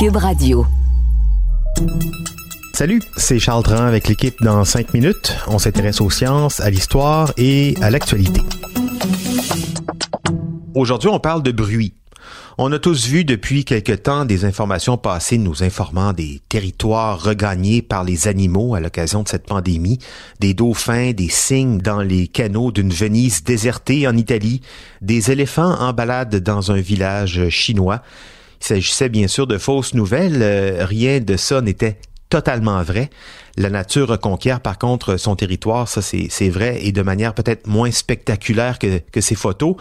Cube Radio. Salut, c'est Charles Tran avec l'équipe dans 5 minutes. On s'intéresse aux sciences, à l'histoire et à l'actualité. Aujourd'hui, on parle de bruit. On a tous vu depuis quelque temps des informations passées nous informant des territoires regagnés par les animaux à l'occasion de cette pandémie, des dauphins, des cygnes dans les canaux d'une Venise désertée en Italie, des éléphants en balade dans un village chinois. Il s'agissait bien sûr de fausses nouvelles, euh, rien de ça n'était totalement vrai. La nature reconquiert par contre son territoire, ça c'est vrai, et de manière peut-être moins spectaculaire que, que ces photos,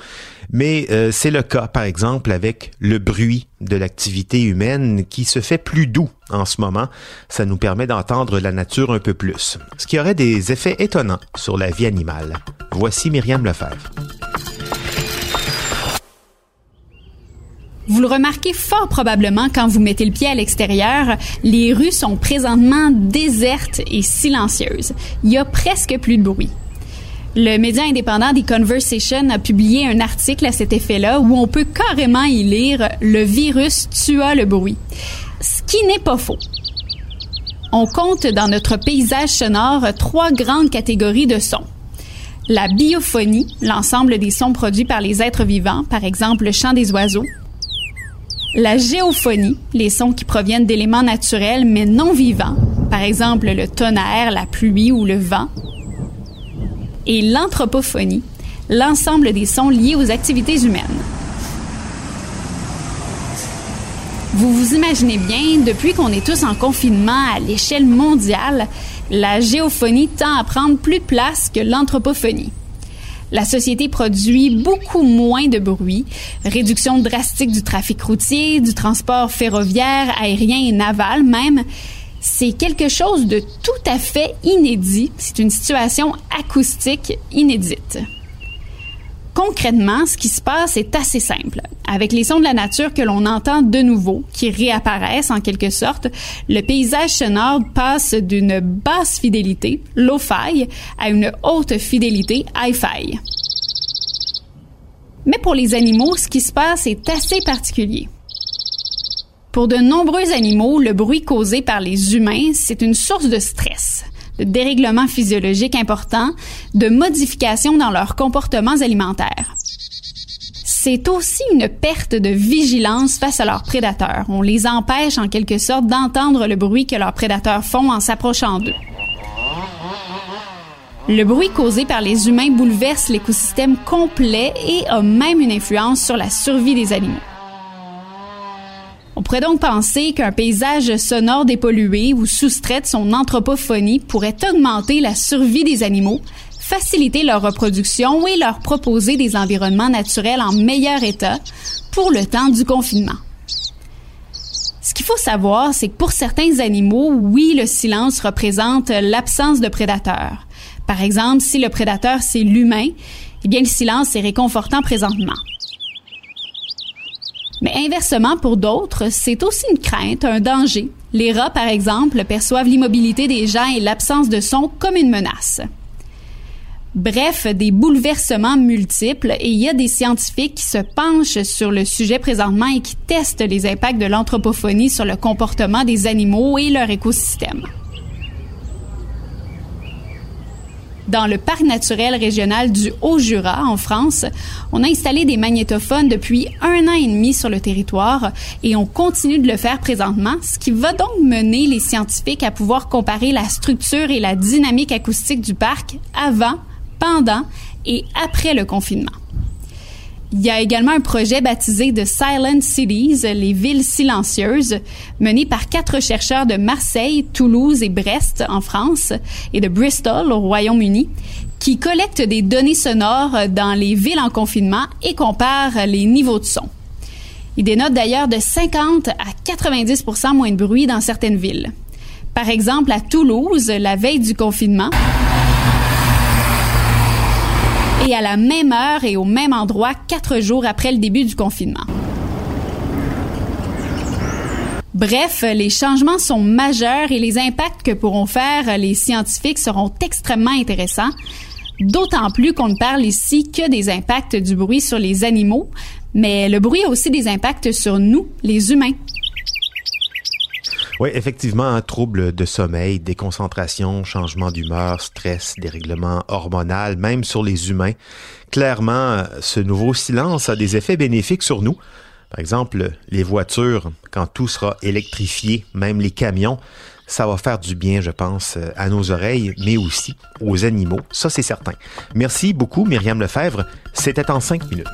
mais euh, c'est le cas par exemple avec le bruit de l'activité humaine qui se fait plus doux en ce moment. Ça nous permet d'entendre la nature un peu plus, ce qui aurait des effets étonnants sur la vie animale. Voici Myriam Lefebvre. Vous le remarquez fort probablement quand vous mettez le pied à l'extérieur, les rues sont présentement désertes et silencieuses. Il y a presque plus de bruit. Le média indépendant The Conversation a publié un article à cet effet-là où on peut carrément y lire Le virus tua le bruit. Ce qui n'est pas faux. On compte dans notre paysage sonore trois grandes catégories de sons. La biophonie, l'ensemble des sons produits par les êtres vivants, par exemple le chant des oiseaux, la géophonie, les sons qui proviennent d'éléments naturels mais non vivants, par exemple le tonnerre, la pluie ou le vent. Et l'anthropophonie, l'ensemble des sons liés aux activités humaines. Vous vous imaginez bien, depuis qu'on est tous en confinement à l'échelle mondiale, la géophonie tend à prendre plus de place que l'anthropophonie. La société produit beaucoup moins de bruit, réduction drastique du trafic routier, du transport ferroviaire, aérien et naval même. C'est quelque chose de tout à fait inédit. C'est une situation acoustique inédite. Concrètement, ce qui se passe est assez simple. Avec les sons de la nature que l'on entend de nouveau, qui réapparaissent en quelque sorte, le paysage sonore passe d'une basse fidélité, low-fi, à une haute fidélité, hi-fi. Mais pour les animaux, ce qui se passe est assez particulier. Pour de nombreux animaux, le bruit causé par les humains, c'est une source de stress de dérèglements physiologiques importants, de modifications dans leurs comportements alimentaires. C'est aussi une perte de vigilance face à leurs prédateurs. On les empêche en quelque sorte d'entendre le bruit que leurs prédateurs font en s'approchant d'eux. Le bruit causé par les humains bouleverse l'écosystème complet et a même une influence sur la survie des animaux. On pourrait donc penser qu'un paysage sonore dépollué ou soustrait de son anthropophonie pourrait augmenter la survie des animaux, faciliter leur reproduction et leur proposer des environnements naturels en meilleur état pour le temps du confinement. Ce qu'il faut savoir, c'est que pour certains animaux, oui, le silence représente l'absence de prédateurs. Par exemple, si le prédateur c'est l'humain, eh bien le silence est réconfortant présentement. Mais inversement, pour d'autres, c'est aussi une crainte, un danger. Les rats, par exemple, perçoivent l'immobilité des gens et l'absence de son comme une menace. Bref, des bouleversements multiples et il y a des scientifiques qui se penchent sur le sujet présentement et qui testent les impacts de l'anthropophonie sur le comportement des animaux et leur écosystème. Dans le parc naturel régional du Haut-Jura, en France. On a installé des magnétophones depuis un an et demi sur le territoire et on continue de le faire présentement, ce qui va donc mener les scientifiques à pouvoir comparer la structure et la dynamique acoustique du parc avant, pendant et après le confinement. Il y a également un projet baptisé de Silent Cities, les villes silencieuses, mené par quatre chercheurs de Marseille, Toulouse et Brest en France et de Bristol au Royaume-Uni, qui collectent des données sonores dans les villes en confinement et comparent les niveaux de son. Il dénote d'ailleurs de 50 à 90% moins de bruit dans certaines villes. Par exemple, à Toulouse, la veille du confinement, à la même heure et au même endroit quatre jours après le début du confinement. Bref, les changements sont majeurs et les impacts que pourront faire les scientifiques seront extrêmement intéressants, d'autant plus qu'on ne parle ici que des impacts du bruit sur les animaux, mais le bruit a aussi des impacts sur nous, les humains. Oui, effectivement, un trouble de sommeil, déconcentration, changement d'humeur, stress, dérèglement hormonal, même sur les humains. Clairement, ce nouveau silence a des effets bénéfiques sur nous. Par exemple, les voitures, quand tout sera électrifié, même les camions, ça va faire du bien, je pense, à nos oreilles, mais aussi aux animaux. Ça, c'est certain. Merci beaucoup, Myriam Lefebvre. C'était en cinq minutes.